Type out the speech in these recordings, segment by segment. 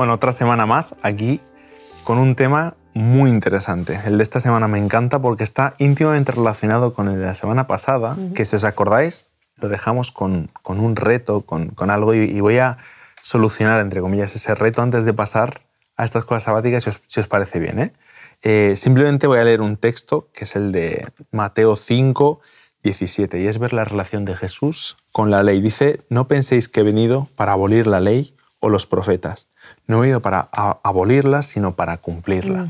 Bueno, otra semana más aquí con un tema muy interesante. El de esta semana me encanta porque está íntimamente relacionado con el de la semana pasada, que si os acordáis, lo dejamos con, con un reto, con, con algo, y, voy a solucionar, entre comillas, ese reto antes de pasar a estas cosas sabáticas, si os, si os parece bien. ¿eh? Eh, simplemente voy a leer un texto que es el de Mateo 5, 17, y es ver la relación de Jesús con la ley. Dice, no penséis que he venido para abolir la ley o los profetas no he venido para abolirla, sino para cumplirla.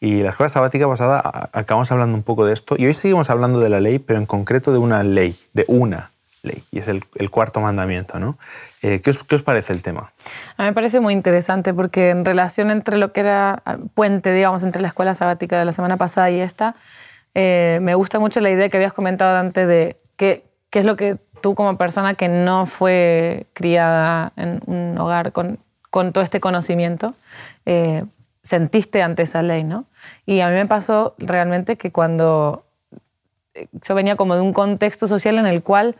Y la escuela sabática pasada acabamos hablando un poco de esto y hoy seguimos hablando de la ley, pero en concreto de una ley, de una ley, y es el, cuarto mandamiento. ¿no? Eh, ¿qué, os, ¿qué, os, parece el tema? A mí me parece muy interesante porque en relación entre lo que era ah, puente, digamos, entre la escuela sabática de la semana pasada y esta, eh, me gusta mucho la idea que habías comentado antes de qué, qué es lo que tú como persona que no fue criada en un hogar con con todo este conocimiento, eh, sentiste ante esa ley, ¿no? Y a mí me pasó realmente que cuando eh, yo venía como de un contexto social en el cual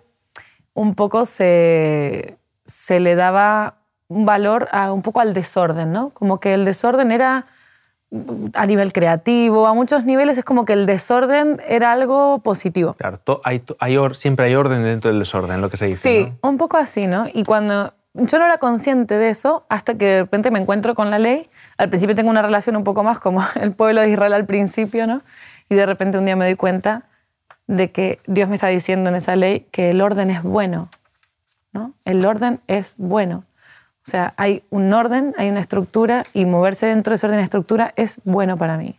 un poco se, se le daba un valor a, un poco al desorden, ¿no? Como que el desorden era a nivel creativo, a muchos niveles es como que el desorden era algo positivo. Claro, hay, hay, siempre hay orden dentro del desorden, lo que se dice. Sí, un poco así, ¿no? Y cuando yo no era consciente de eso hasta que de repente me encuentro con la ley. Al principio tengo una relación un poco más como el pueblo de Israel al principio, ¿no? Y de repente un día me doy cuenta de que Dios me está diciendo en esa ley que el orden es bueno, ¿no? El orden es bueno. O sea, hay un orden, hay una estructura y moverse dentro de ese orden y estructura es bueno para mí.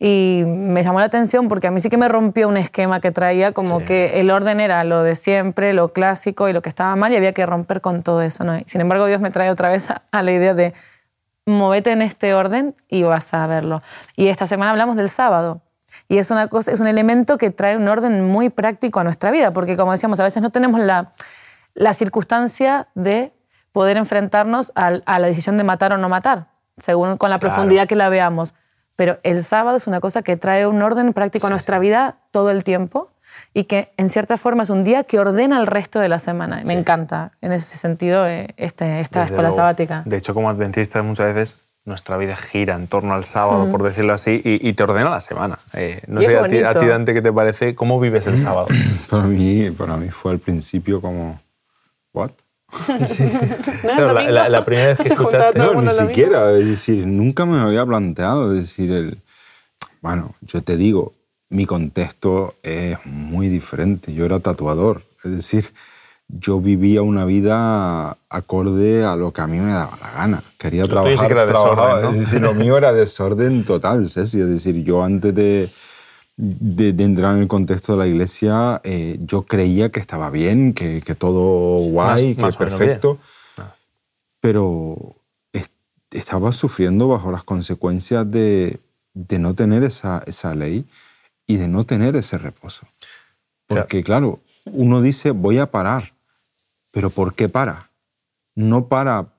Y me llamó la atención porque a mí sí que me rompió un esquema que traía como que el orden era lo de siempre, lo clásico y lo que estaba mal y había que romper con todo eso. ¿no? Sin embargo, Dios me trae otra vez a, la idea de movete en este orden y vas a verlo. Y esta semana hablamos del sábado. Y es, una cosa, es un elemento que trae un orden muy práctico a nuestra vida, porque como decíamos, a veces no tenemos la, la circunstancia de poder enfrentarnos a, la decisión de matar o no matar, según con la profundidad que la veamos. Pero el sábado es una cosa que trae un orden práctico a nuestra vida todo el tiempo y que en cierta forma es un día que ordena el resto de la semana. Me encanta en ese sentido eh, este, esta escuela sabática. De hecho, como adventistas muchas veces nuestra vida gira en torno al sábado, por decirlo así, y, te ordena la semana. Eh, no sé a ti, a ti, Dante, ¿qué te parece? ¿Cómo vives el sábado? para, mí, para mí fue al principio como, ¿what? la, primera vez que escuchaste. No, ni siquiera. Es decir, nunca me había planteado. decir, el, bueno, yo te digo, mi contexto es muy diferente. Yo era tatuador. Es decir, yo vivía una vida acorde a lo que a mí me daba la gana. Quería trabajar. Sí que era desorden, ¿no? es decir, lo mío era desorden total, Ceci. Es decir, yo antes de de, entrar en el contexto de la iglesia, eh, yo creía que estaba bien, que, que todo guay, que perfecto, ah. pero estaba sufriendo bajo las consecuencias de, de no tener esa, esa, ley y de no tener ese reposo. Porque claro, uno dice, voy a parar, pero ¿por qué para? No para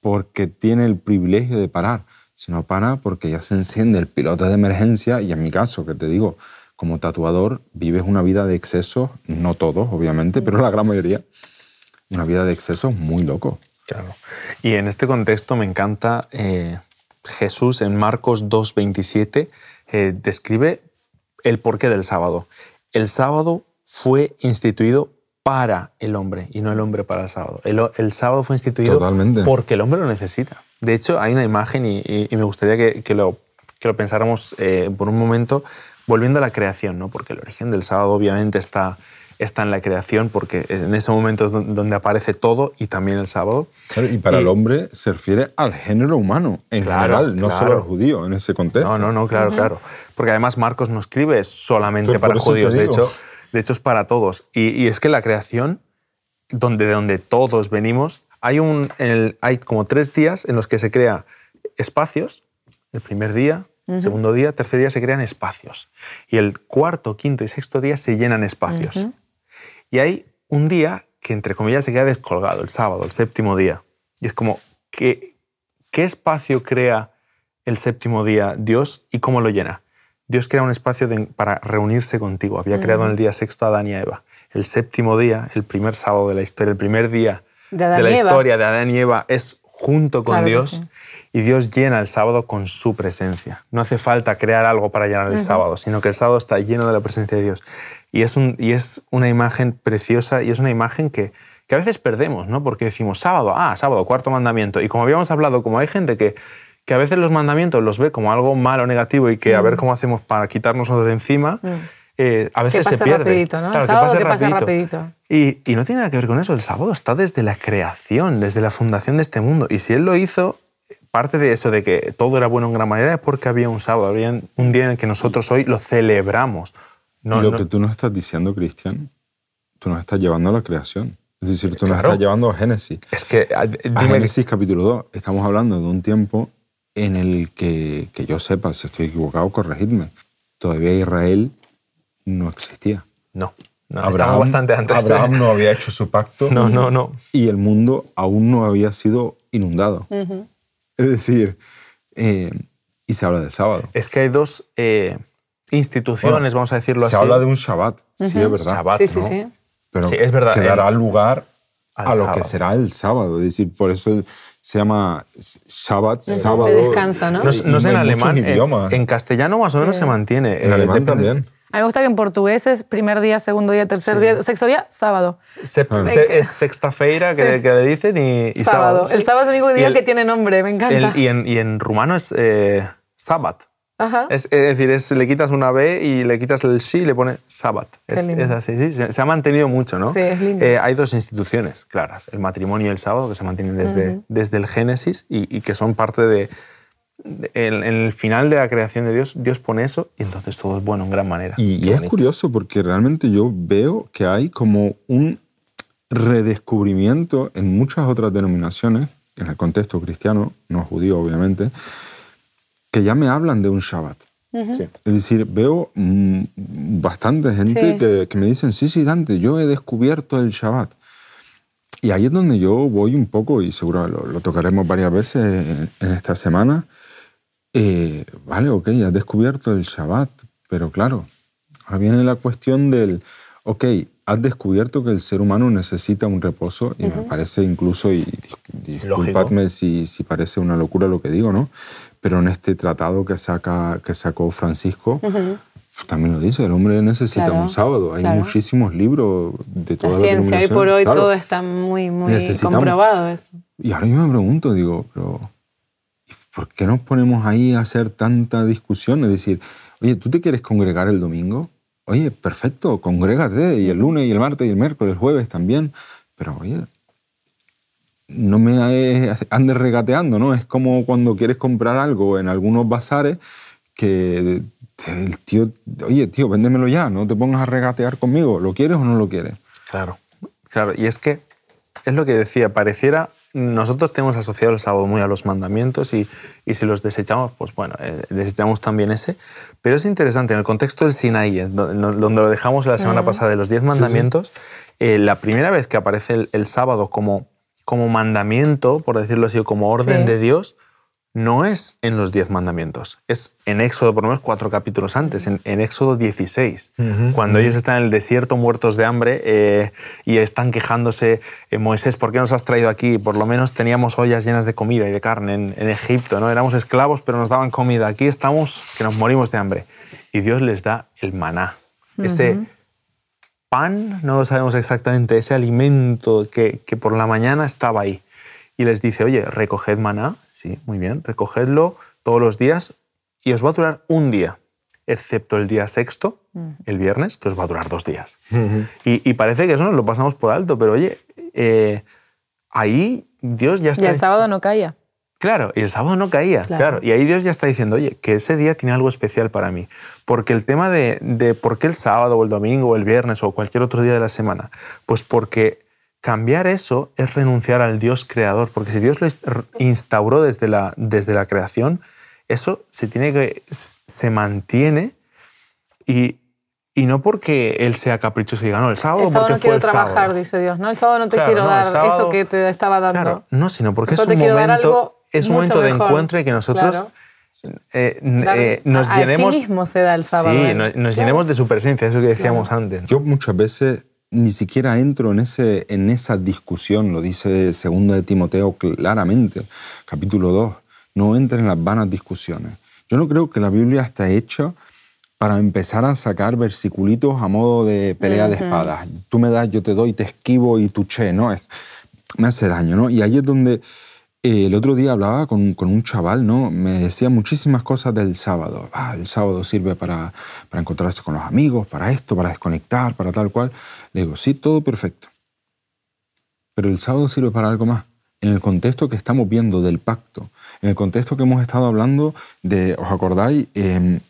porque tiene el privilegio de parar, sino para porque ya se enciende el piloto de emergencia y en mi caso, que te digo, como tatuador vives una vida de exceso, no todos, obviamente, pero la gran mayoría, una vida de exceso muy loco. Claro. Y en este contexto me encanta eh, Jesús en Marcos 2.27 eh, describe el porqué del sábado. El sábado fue instituido para el hombre y no el hombre para el sábado. El, sábado fue instituido porque el hombre lo necesita. De hecho, hay una imagen y, me gustaría que, lo, que lo pensáramos eh, por un momento volviendo a la creación, ¿no? porque el origen del sábado obviamente está, está en la creación, porque en ese momento es donde aparece todo y también el sábado. y para el hombre se refiere al género humano en general, no solo al judío en ese contexto. No, no, no, claro, claro. Porque además Marcos no escribe solamente para judíos, de hecho de hecho, es para todos. Y, es que la creación, donde, de donde todos venimos, hay, un, hay como tres días en los que se crea espacios. El primer día, el segundo día, tercer día se crean espacios. Y el cuarto, quinto y sexto día se llenan espacios. Y hay un día que, entre comillas, se queda descolgado, el sábado, el séptimo día. Y es como, ¿qué, qué espacio crea el séptimo día Dios y cómo lo llena? Dios crea un espacio para reunirse contigo. Había creado en el día sexto a Adán y a Eva. El séptimo día, el primer sábado de la historia, el primer día De la historia de Adán y Eva es junto con Claro Dios sí. y Dios llena el sábado con su presencia. No hace falta crear algo para llenar el sábado, sino que el sábado está lleno de la presencia de Dios. Y es, un, y es una imagen preciosa y es una imagen que, que a veces perdemos, ¿no? Porque decimos sábado, ah, sábado, cuarto mandamiento. Y como habíamos hablado, como hay gente que, que a veces los mandamientos los ve como algo malo, negativo y que a ver cómo hacemos para quitárnoslo de encima, eh, a veces. Que se pase pierde. rapidito, ¿no? El Claro, que sábado que pase rapidito. rapidito. Y, y no tiene nada que ver con eso. El sábado está desde la creación, desde la fundación de este mundo. Y si Él lo hizo, parte de eso, de que todo era bueno en gran manera, es porque había un sábado, había un día en el que nosotros hoy lo celebramos. No, y lo no- que tú nos estás diciendo, Cristian, tú nos estás llevando a la creación. Es decir, tú nos Claro. estás llevando a Génesis. Es que, a- Génesis capítulo 2. Estamos hablando de un tiempo en el que, que yo sepa, si estoy equivocado, corregidme. Todavía Israel no existía. no, no estamos bastante antes. Abraham no había hecho su pacto No, no, no. y el mundo aún no había sido inundado. Es decir, eh, y se habla del sábado. Es que hay dos eh, instituciones, Bueno, vamos a decirlo se así. habla de un Shabbat, sí, es verdad. Shabbat, Sí, sí, ¿no? sí. Pero Sí, es verdad, que dará el- lugar al a lo sábado. que será el sábado. Es decir, por eso se llama Shabbat, de sábado. descanso, ¿no? No, no sé en alemán, en, en castellano más o menos se mantiene. En eh, alemán depende- también. A mí me gusta que en portugués es primer día, segundo día, tercer día, sexto día, sábado. Se- Claro. se- es sexta feira que, Sí. que le dicen y, y sábado. sábado. El sábado es el único día el- que tiene nombre, me encanta. el- y, en, y en rumano es eh. Ajá. Es, es decir, es, le quitas una B y le quitas el sí y le pones Sabbat. Qué Es, es así, sí, se, se ha mantenido mucho, ¿no? Sí, es lindo. Eh, hay dos instituciones claras, el matrimonio y el sábado, que se mantienen desde, desde el Génesis y, y que son parte de... en, el final de la creación de Dios, Dios pone eso y entonces todo es bueno en gran manera. Y, y es curioso porque realmente yo veo que hay como un redescubrimiento en muchas otras denominaciones, en el contexto cristiano, no judío obviamente, que ya me hablan de un Shabbat. Sí. Es decir, veo mm, bastante gente Sí. que, que me dicen, sí, sí, Dante, yo he descubierto el Shabbat. Y ahí es donde yo voy un poco, y seguro lo, lo tocaremos varias veces en, en esta semana. Eh, vale, ok, has descubierto el Shabbat, pero claro, ahora viene la cuestión del, ok, has descubierto que el ser humano necesita un reposo, y me parece incluso, y dis- disculpadme si, si parece una locura lo que digo, ¿no? Pero en este tratado que, saca, que sacó Francisco, pues también lo dice, el hombre necesita Claro, un sábado. Hay claro. muchísimos libros de La todas las ciencia, hoy por hoy claro. todo está muy, muy comprobado eso. Y ahora yo me pregunto, digo, pero ¿y ¿por qué nos ponemos ahí a hacer tanta discusión? Es decir, oye, ¿tú te quieres congregar el domingo? Oye, perfecto, congrégate, y el lunes, y el martes, y el miércoles, el jueves también. Pero oye, no me andes regateando, ¿no? Es como cuando quieres comprar algo en algunos bazares que el tío, oye, tío, véndemelo ya, no te pongas a regatear conmigo, ¿lo quieres o no lo quieres? Claro, claro. Y es que es lo que decía, pareciera, nosotros tenemos asociado el sábado muy a los mandamientos y, y si los desechamos, pues bueno, eh, desechamos también ese. Pero es interesante, en el contexto del Sinaí, donde lo dejamos la semana pasada de los diez mandamientos, eh, la primera vez que aparece el, el sábado como, como mandamiento, por decirlo así, como orden Sí. de Dios, no es en los diez mandamientos, es en Éxodo, por lo menos cuatro capítulos antes, en, en Éxodo 16, cuando ellos están en el desierto muertos de hambre eh, y están quejándose, eh, Moisés, ¿por qué nos has traído aquí? Por lo menos teníamos ollas llenas de comida y de carne en, en Egipto, ¿no? Éramos esclavos, pero nos daban comida. Aquí estamos que nos morimos de hambre. Y Dios les da el maná, ese pan, no lo sabemos exactamente, ese alimento que, que por la mañana estaba ahí. Y les dice, oye, recoged maná, sí, muy bien, recogedlo todos los días y os va a durar un día, excepto el día sexto, el viernes, que os va a durar dos días. y, y parece que eso nos lo pasamos por alto, pero oye, eh, ahí Dios ya está... Y el sábado no caía. Claro, y el sábado no caía, Claro. claro. Y ahí Dios ya está diciendo, oye, que ese día tiene algo especial para mí. Porque el tema de, de por qué el sábado o el domingo o el viernes o cualquier otro día de la semana, pues porque cambiar eso es renunciar al Dios creador. Porque si Dios lo inst- instauró desde la, desde la creación, eso se tiene que, se mantiene y, y no porque Él sea caprichoso y diga, no, el sábado El sábado porque no fue quiero el trabajar, sábado". dice Dios. ¿no? El sábado no te Claro, quiero no, dar sábado- eso que te estaba dando. Claro, no, sino porque es un momento, es un momento de mejor. encuentro y que nosotros Claro. eh, eh, nos a- a sí llenemos. mismo se da el sábado, Sí, ¿eh? no- nos, Claro. llenemos de su presencia, eso que decíamos antes. Yo muchas veces ni siquiera entro en, ese, en esa discusión, lo dice 2 de Timoteo claramente, capítulo 2, no entres en las vanas discusiones. Yo no creo que la Biblia está hecha para empezar a sacar versiculitos a modo de pelea de espadas. Tú me das, yo te doy, te esquivo y tú che, ¿no? Es, me hace daño, ¿no? Y ahí es donde eh, el otro día hablaba con, con, un chaval, ¿no? Me decía muchísimas cosas del sábado. Ah, el sábado sirve para, para encontrarse con los amigos, para esto, para desconectar, para tal cual. Le digo, sí, todo perfecto. Pero el sábado sirve para algo más. En el contexto que estamos viendo del pacto, en el contexto que hemos estado hablando de, ¿os acordáis? Eh,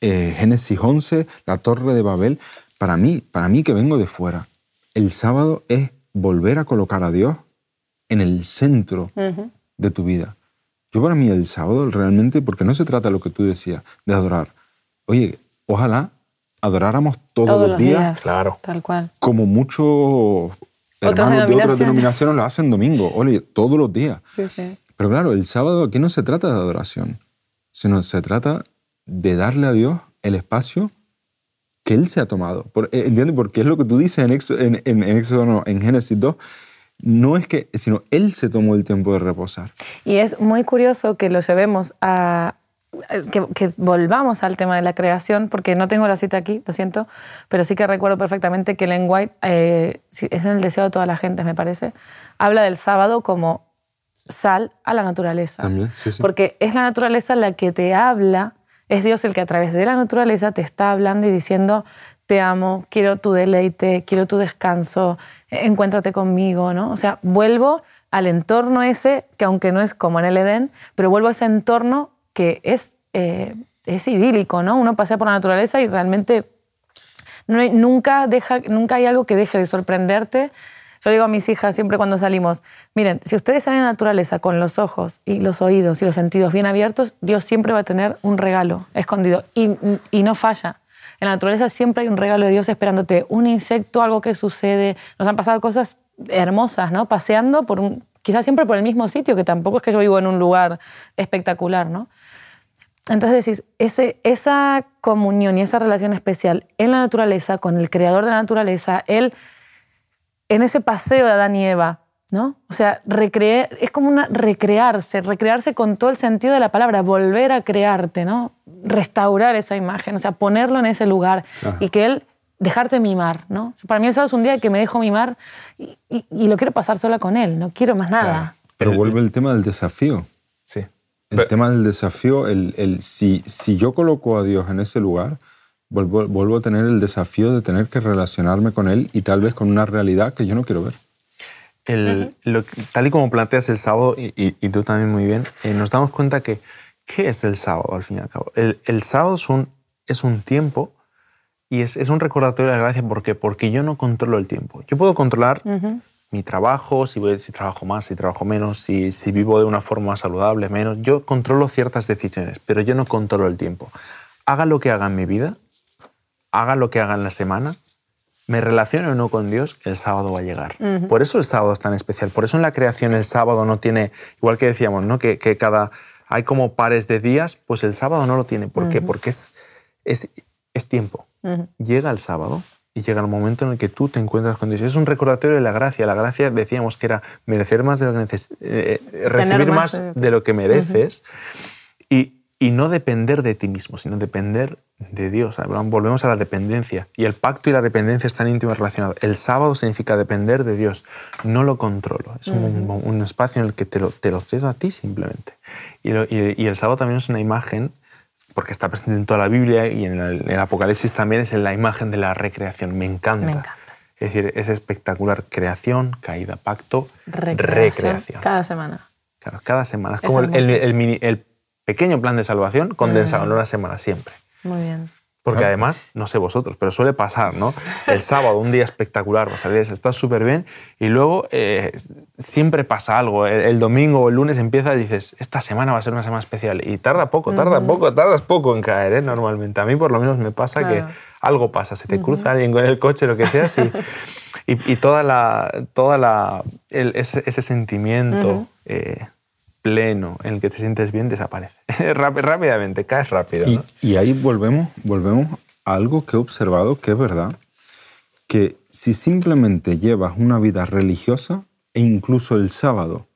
eh, Génesis 11, la torre de Babel, para mí, para mí que vengo de fuera, el sábado es volver a colocar a Dios en el centro de tu vida. Yo para mí el sábado realmente, porque no se trata de lo que tú decías, de adorar. Oye, ojalá adoráramos todos, los días, claro. Tal cual. Como muchos hermanos de otras denominaciones lo hacen domingo, oye, todos los días. Sí, sí. Pero claro, el sábado aquí no se trata de adoración, sino se trata de darle a Dios el espacio que Él se ha tomado. Eh, ¿Entiendes? Porque es lo que tú dices en Éxodo, en, en, Génesis 2. No es que, sino Él se tomó el tiempo de reposar. Y es muy curioso que lo llevemos a, que, volvamos al tema de la creación, porque no tengo la cita aquí, lo siento, pero sí que recuerdo perfectamente que Ellen White, eh, es en el deseo de toda la gente, me parece, habla del sábado como sal a la naturaleza. También, sí, sí. Porque es la naturaleza la que te habla es Dios el que a través de la naturaleza te está hablando y diciendo, te amo, quiero tu deleite, quiero tu descanso, encuéntrate conmigo, ¿no? O sea, vuelvo al entorno ese, que aunque no es como en el Edén, pero vuelvo a ese entorno que es, eh, es idílico, ¿no? Uno pasea por la naturaleza y realmente nunca, deja, nunca hay algo que deje de sorprenderte yo digo a mis hijas siempre cuando salimos, miren, si ustedes salen a la naturaleza con los ojos y los oídos y los sentidos bien abiertos, Dios siempre va a tener un regalo escondido y, y no falla. En la naturaleza siempre hay un regalo de Dios esperándote, un insecto, algo que sucede. Nos han pasado cosas hermosas, ¿no? Paseando por un, quizás siempre por el mismo sitio, que tampoco es que yo vivo en un lugar espectacular, ¿no? Entonces decís, ese, esa comunión y esa relación especial en la naturaleza, con el creador de la naturaleza, él en ese paseo de Adán y Eva, ¿no? O sea, es como una recrearse, recrearse con todo el sentido de la palabra, volver a crearte, ¿no? Restaurar esa imagen, o sea, ponerlo en ese lugar y que él dejarte mimar, ¿no? Para mí el sábado es un día que me dejo mimar y, lo quiero pasar sola con él, no quiero más nada. Pero vuelve el tema del desafío. El tema del desafío, el, el, si, si yo coloco a Dios en ese lugar, vuelvo, a tener el desafío de tener que relacionarme con él y tal vez con una realidad que yo no quiero ver. El, tal y como planteas el sábado, y, tú también muy bien, eh, nos damos cuenta que, ¿qué es el sábado al fin y al cabo? El, sábado es un, es un tiempo y es, es, un recordatorio de la gracia. ¿Por qué? Porque yo no controlo el tiempo. Yo puedo controlar mi trabajo, si, voy, si trabajo más, si trabajo menos, si, si vivo de una forma saludable, menos. Yo controlo ciertas decisiones, pero yo no controlo el tiempo. Haga lo que haga en mi vida, haga lo que haga en la semana, me relacione o no con Dios, el sábado va a llegar. Por eso el sábado es tan especial. Por eso en la creación el sábado no tiene, igual que decíamos, ¿no? que, cada hay como pares de días, pues el sábado no lo tiene. ¿Por qué? Porque es, es, es tiempo. Llega el sábado y llega el momento en el que tú te encuentras con Dios. Es un recordatorio de la gracia. La gracia decíamos que era merecer más de lo que necesitas, eh, recibir más, de lo que mereces. Y y no depender de ti mismo, sino depender de Dios. Volvemos a la dependencia. Y el pacto y la dependencia están íntimamente relacionados. El sábado significa depender de Dios. No lo controlo. Es un, espacio en el que te lo, te lo, cedo a ti simplemente. Y, y, el sábado también es una imagen, porque está presente en toda la Biblia y en el, Apocalipsis también es la imagen de la recreación. Me encanta. Me encanta. Es decir, es espectacular. Creación, caída, pacto, recreación. Cada semana. Claro, cada semana. Es, como el, el, el pequeño plan de salvación condensado en una semana siempre. Muy bien. Porque además, no sé vosotros, pero suele pasar, ¿no? El sábado, un día espectacular, vas a estás súper bien y luego eh, siempre pasa algo. El, domingo o el lunes empieza y dices, esta semana va a ser una semana especial. Y tarda poco, tarda poco, tardas poco en caer, ¿eh? Normalmente. A mí por lo menos me pasa que algo pasa, se te cruza alguien con el coche, lo que sea, y, y, toda la, toda la, ese, sentimiento pleno en el que te sientes bien desaparece. Rápidamente, caes rápido. Y, ahí volvemos, volvemos a algo que he observado que es verdad, que si simplemente llevas una vida religiosa e incluso el sábado,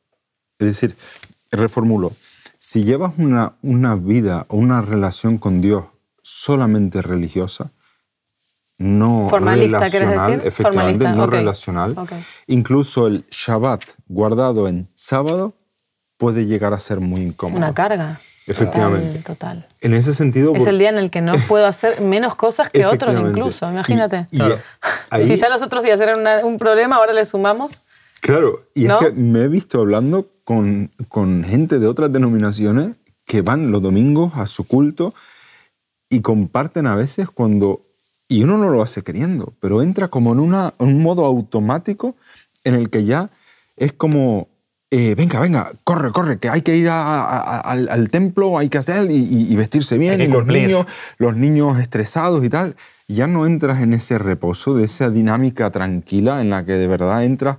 es decir, reformulo, si llevas una, una vida o una relación con Dios solamente religiosa, no Formalista, ¿quieres relacional, decir? efectivamente, Formalista, no relacional, incluso el Shabbat guardado en sábado puede llegar a ser muy incómodo. Una carga. Efectivamente. Total. total. En ese sentido, Es por- el día en el que no puedo hacer menos cosas que otros incluso, Y- imagínate. y ahí- Si ya los otros días eran una- un problema, ahora le sumamos. Claro, y ¿No? es que me he visto hablando con, con gente de otras denominaciones que van los domingos a su culto y comparten a veces cuando, y uno no lo hace queriendo, pero entra como en una, un modo automático en el que ya es como, eh, venga, venga, corre, corre, que hay que ir a- a- a- al, al templo, hay que hacer y, y- vestirse bien, y los niños, los niños estresados y tal, ya no entras en ese reposo, de esa dinámica tranquila en la que de verdad entras,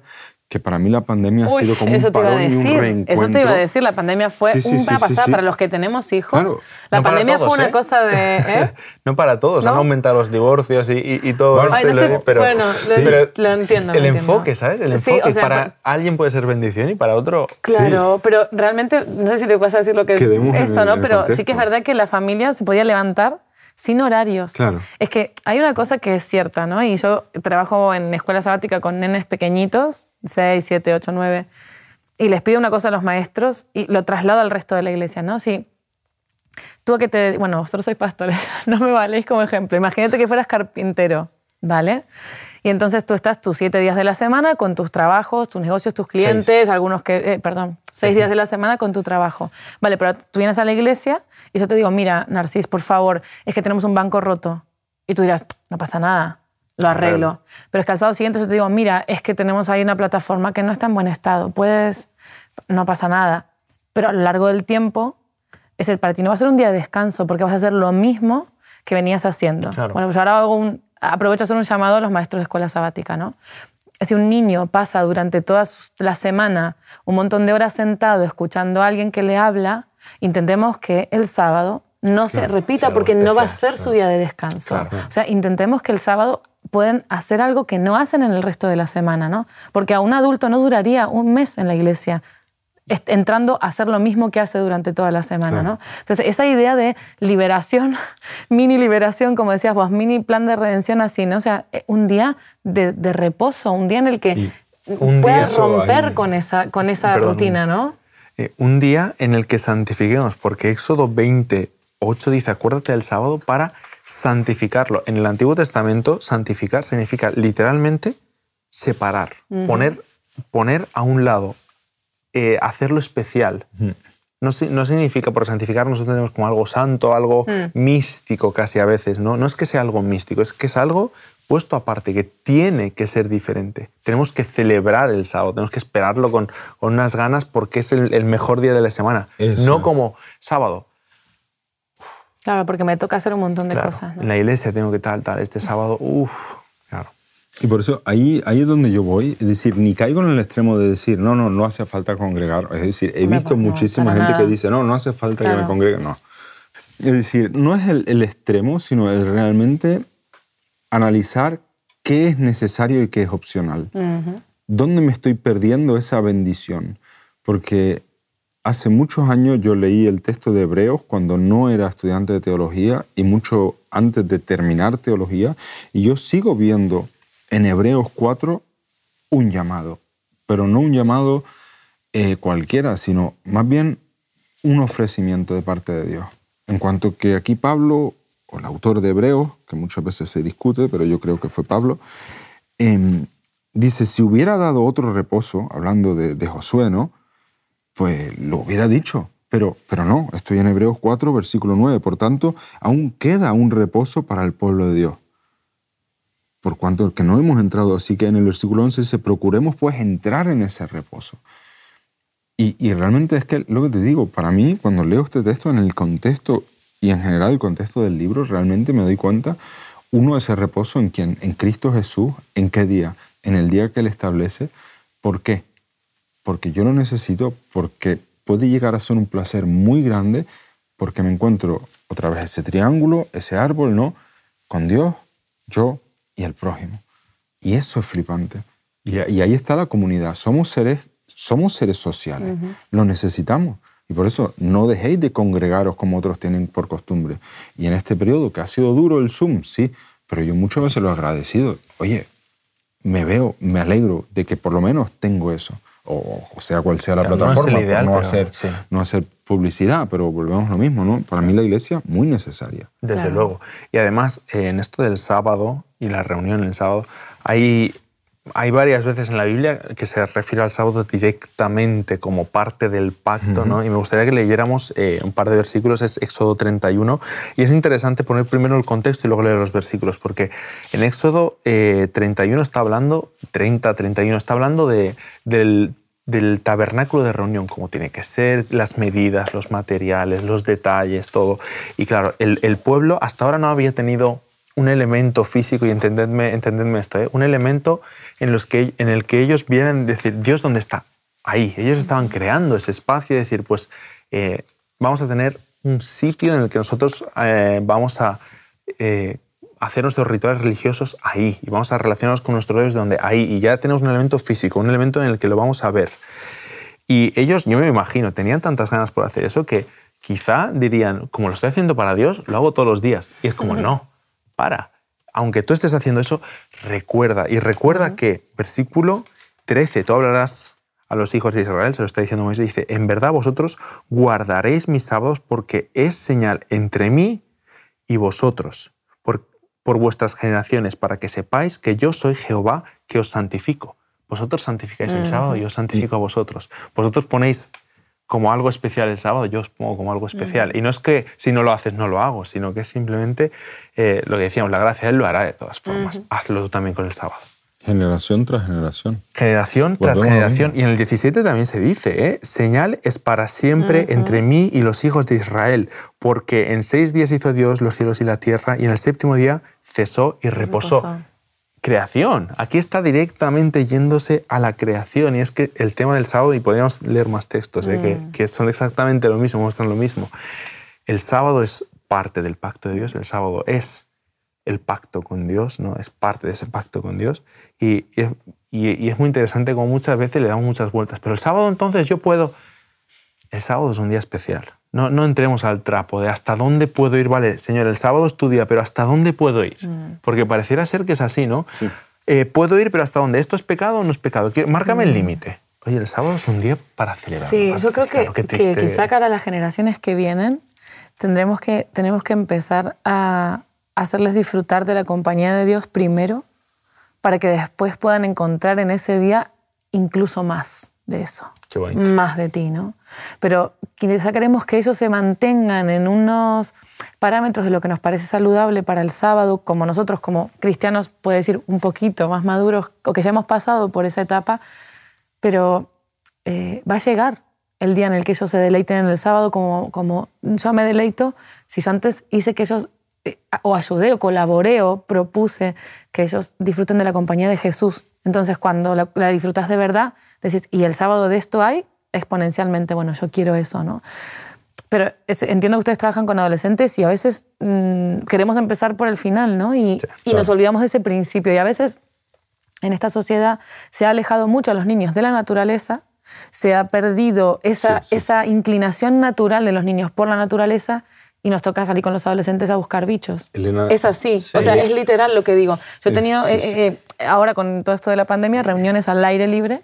que para mí la pandemia ha Uy, sido como eso un te iba a parón y un reencuentro. Eso te iba a decir. La pandemia fue Sí, sí, una sí, sí, pasada sí. para los que tenemos hijos. Claro. La No pandemia todos, fue una ¿eh? cosa de. ¿eh? No para todos, han ¿No? aumentado los divorcios y, y- y todo Ay, no sé, pero, bueno, lo- pero lo entiendo, El lo entiendo. enfoque, ¿sabes? El Sí, enfoque o sea, para pa- alguien puede ser bendición y para otro... Claro, pero realmente, no sé si te vas a decir lo que es Quedemos esto, el- ¿no? el Pero sí contexto. que es verdad que la familia se podía levantar sin horarios. Claro. Es que hay una cosa que es cierta, ¿no? Y yo trabajo en escuela sabática con nenes pequeñitos, 6, 7, 8, 9, y les pido una cosa a los maestros y lo traslado al resto de la iglesia, ¿no? Si tú a que te... Bueno, vosotros sois pastores, no me valéis como ejemplo. Imagínate que fueras carpintero, ¿vale? Y entonces tú estás tus siete días de la semana con tus trabajos, tus negocios, tus clientes, algunos que... eh, perdón, seis días de la semana con tu trabajo. Vale, pero tú vienes a la iglesia y yo te digo, mira, Narcis, por favor, es que tenemos un banco roto. Y tú dirás, no pasa nada, lo arreglo. Pero es que al sábado siguiente yo te digo, mira, es que tenemos ahí una plataforma que no está en buen estado, puedes... No pasa nada. Pero a lo largo del tiempo, es el para ti no va a ser un día de descanso porque vas a hacer lo mismo que venías haciendo. Claro. Bueno, pues ahora hago un, aprovecho a hacer un llamado a los maestros de escuela sabática, ¿no? Si un niño pasa durante toda la semana un montón de horas sentado escuchando a alguien que le habla, intentemos que el sábado no se repita porque no va a ser su día de descanso. Claro. O sea, intentemos que el sábado pueden hacer algo que no hacen en el resto de la semana, ¿no? Porque a un adulto no duraría un mes en la iglesia entrando a hacer lo mismo que hace durante toda la semana, ¿no? Entonces, esa idea de liberación, mini liberación, como decías vos, mini plan de redención así, ¿no? O sea, eh, un día de, de reposo, un día en el que un puedas romper ahí- con esa, con esa Perdón. rutina, ¿no? Eh, un día en el que santifiquemos, porque Éxodo 28 dice, acuérdate del sábado para santificarlo. En el Antiguo Testamento, santificar significa literalmente separar, poner, poner a un lado, eh, hacerlo especial. No, no significa, por santificar nosotros tenemos como algo santo, algo místico casi a veces, ¿no? No es que sea algo místico, es que es algo puesto aparte, que tiene que ser diferente. Tenemos que celebrar el sábado, tenemos que esperarlo con, con unas ganas porque es el, el mejor día de la semana. Eso. No como sábado. Claro, porque me toca hacer un montón de Claro, cosas. ¿no? En la iglesia tengo que tal, tal. Este sábado, uff, claro. Y por eso ahí, ahí es donde yo voy, es decir, ni caigo en el extremo de decir, no, no, no hace falta congregar. Es decir, he visto no, muchísima gente nada. que dice, no, no hace falta que Claro. me congregue, no. Es decir, no es el, el extremo, sino el realmente analizar qué es necesario y qué es opcional. ¿Dónde me estoy perdiendo esa bendición? Porque hace muchos años yo leí el texto de Hebreos cuando no era estudiante de teología y mucho antes de terminar teología, y yo sigo viendo en Hebreos 4 un llamado, pero no un llamado eh, cualquiera, sino más bien un ofrecimiento de parte de Dios. En cuanto que aquí Pablo, o el autor de Hebreos, que muchas veces se discute, pero yo creo que fue Pablo, em, dice, si hubiera dado otro reposo, hablando de, Josué, ¿no? Pues lo hubiera dicho, pero, pero no, estoy en Hebreos 4, versículo 9, por tanto, aún queda un reposo para el pueblo de Dios. Por cuanto que no hemos entrado, así que en el versículo 11 dice, procuremos pues entrar en ese reposo. Y, y realmente es que lo que te digo, para mí, cuando leo este texto en el contexto y en general el contexto del libro, realmente me doy cuenta, uno, ese reposo en quien, en Cristo Jesús, ¿en qué día? En el día que Él establece. ¿Por qué? Porque yo lo necesito, porque puede llegar a ser un placer muy grande, porque me encuentro otra vez ese triángulo, ese árbol, ¿no? Con Dios, yo y el prójimo. Y eso es flipante. Y, y ahí está la comunidad. Somos seres, somos seres sociales. Lo necesitamos. Y por eso no dejéis de congregaros como otros tienen por costumbre. Y en este periodo que ha sido duro el Zoom, sí, pero yo muchas veces lo he agradecido. Oye, me veo, me alegro de que por lo menos tengo eso. O, sea cual sea la plataforma, no, ideal, no, pero, hacer, sí. no hacer publicidad, pero volvemos a lo mismo, ¿no? Para mí la iglesia muy necesaria. Desde Claro. luego. Y además, eh, en esto del sábado y la reunión el sábado, hay, hay varias veces en la Biblia que se refiere al sábado directamente como parte del pacto, ¿no? Y me gustaría que leyéramos eh, un par de versículos, es Éxodo 31, y es interesante poner primero el contexto y luego leer los versículos, porque en Éxodo eh, 31 está hablando, 30, 31, está hablando de, del, del tabernáculo de reunión, como tiene que ser, las medidas, los materiales, los detalles, todo. Y claro, el, el pueblo hasta ahora no había tenido un elemento físico, y entendedme, entendedme esto, ¿eh? un elemento en, los que, en el que ellos vienen a decir, Dios, ¿dónde está? Ahí. Ellos estaban creando ese espacio y decir, pues eh, vamos a tener un sitio en el que nosotros eh, vamos a eh, hacer nuestros rituales religiosos ahí y vamos a relacionarnos con nuestros Dios donde ahí y ya tenemos un elemento físico, un elemento en el que lo vamos a ver. Y ellos, yo me imagino, tenían tantas ganas por hacer eso que quizá dirían, como lo estoy haciendo para Dios, lo hago todos los días. Y es como, no, para. Aunque tú estés haciendo eso, recuerda. Y recuerda que, versículo 13, tú hablarás a los hijos de Israel, se lo está diciendo Moisés, dice, en verdad vosotros guardaréis mis sábados porque es señal entre mí y vosotros, por, por vuestras generaciones, para que sepáis que yo soy Jehová que os santifico. Vosotros santificáis el sábado y yo os santifico a vosotros. Vosotros ponéis como algo especial el sábado, yo os pongo como algo especial. Y no es que si no lo haces no lo hago, sino que es simplemente eh, lo que decíamos, la gracia Él lo hará de todas formas. Hazlo tú también con el sábado. Generación tras generación. Generación tras Volvemos generación. Y en el 17 también se dice, ¿eh? señal es para siempre entre mí y los hijos de Israel, porque en seis días hizo Dios los cielos y la tierra, y en el séptimo día cesó y reposó. Reposó. Creación. Aquí está directamente yéndose a la creación. Y es que el tema del sábado, y podríamos leer más textos, ¿eh? que, que son exactamente lo mismo, muestran lo mismo. El sábado es parte del pacto de Dios, el sábado es el pacto con Dios, ¿no? es parte de ese pacto con Dios. Y, y es- y- y es muy interesante como muchas veces le damos muchas vueltas. Pero el sábado entonces yo puedo... El sábado es un día especial. No, no entremos al trapo de hasta dónde puedo ir. Vale, Señor, el sábado es tu día, pero ¿hasta dónde puedo ir? Porque pareciera ser que es así, ¿no? Sí. Eh, puedo ir, pero ¿hasta dónde? ¿Esto es pecado o no es pecado? Márcame el límite. Oye, el sábado es un día para celebrar. Sí, ¿no? yo creo que, que triste. quizá cara a las generaciones que vienen, tendremos que, tenemos que empezar a hacerles disfrutar de la compañía de Dios primero, para que después puedan encontrar en ese día incluso más de eso. Qué bonito. Más de ti, ¿no? Pero quizá queremos que ellos se mantengan en unos parámetros de lo que nos parece saludable para el sábado, como nosotros como cristianos, puede decir, un poquito más maduros, o que ya hemos pasado por esa etapa, pero eh, va a llegar el día en el que ellos se deleiten en el sábado como, como yo me deleito, si yo antes hice que ellos, eh, o ayudé, o colaboré, o propuse que ellos disfruten de la compañía de Jesús. Entonces, cuando la, la disfrutas de verdad, decís, y el sábado de esto hay, exponencialmente, bueno, yo quiero eso, ¿no? Pero es- entiendo que ustedes trabajan con adolescentes y a veces mm, queremos empezar por el final, ¿no? Y, y nos olvidamos de ese principio. Y a veces en esta sociedad se ha alejado mucho a los niños de la naturaleza, se ha perdido esa, Sí, sí. esa inclinación natural de los niños por la naturaleza y nos toca salir con los adolescentes a buscar bichos. Elena- es así, Sí. o sea, es literal lo que digo. Yo he tenido, sí, eh, sí. eh, eh, ahora con todo esto de la pandemia, reuniones al aire libre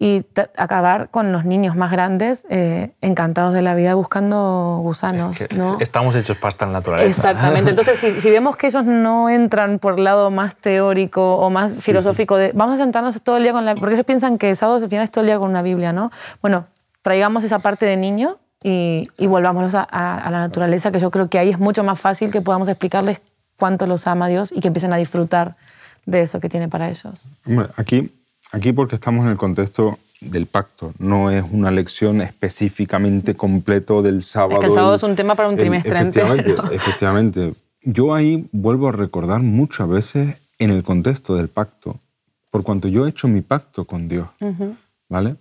y acabar con los niños más grandes eh, encantados de la vida buscando gusanos, Que ¿no? Estamos hechos para esta naturaleza. Exactamente. Entonces, si, si vemos que ellos no entran por el lado más teórico o más filosófico de vamos a sentarnos todo el día con la... Porque ellos piensan que sábado se final es todo el día con una Biblia, ¿no? Bueno, traigamos esa parte de niño y, y volvámoslos a, a- a la naturaleza, que yo creo que ahí es mucho más fácil que podamos explicarles cuánto los ama Dios y que empiecen a disfrutar de eso que tiene para ellos. Hombre, aquí, aquí porque estamos en el contexto del pacto, no es una lección específicamente completo del sábado. Es que el sábado el- es un tema para un el- trimestre efectivamente, entero. efectivamente. Yo ahí vuelvo a recordar muchas veces en el contexto del pacto, por cuanto yo he hecho mi pacto con Dios, ¿vale?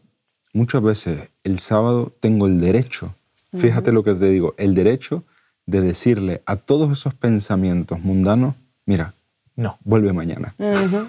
Muchas veces el sábado tengo el derecho, fíjate lo que te digo, el derecho de decirle a todos esos pensamientos mundanos, mira, No, vuelve mañana.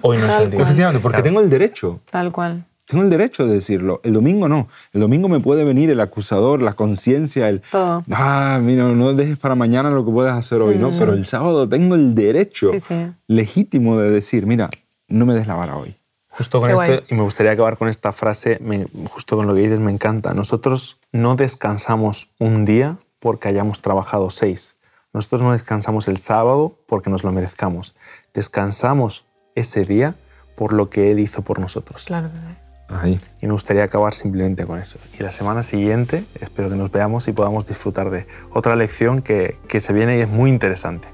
hoy no es Tal el día. cual. Efectivamente, porque Claro. tengo el derecho. Tal cual. Tengo el derecho de decirlo. El domingo no. El domingo me puede venir el acusador, la conciencia, el... Todo. Ah, mira, no dejes para mañana lo que puedes hacer hoy, ¿no? Pero el sábado tengo el derecho Sí, sí. legítimo de decir, mira, no me des la vara hoy. Justo con Qué esto, guay. y me gustaría acabar con esta frase, me- justo con lo que dices, me encanta. Nosotros no descansamos un día porque hayamos trabajado seis. Nosotros no descansamos el sábado porque nos lo merezcamos. Descansamos ese día por lo que Él hizo por nosotros. Claro que sí. Ahí. Y me gustaría acabar simplemente con eso. Y la semana siguiente espero que nos veamos y podamos disfrutar de otra lección que, que se viene y es muy interesante.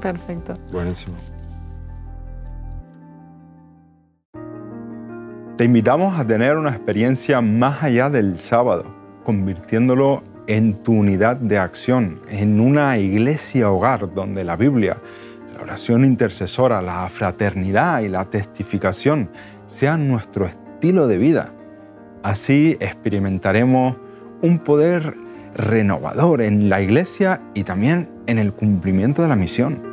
Perfecto. Buenísimo. Te invitamos a tener una experiencia más allá del sábado, convirtiéndolo en tu unidad de acción, en una iglesia hogar donde la Biblia, la oración intercesora, la fraternidad y la testificación sean nuestro estilo de vida. Así experimentaremos un poder renovador en la iglesia y también en el cumplimiento de la misión.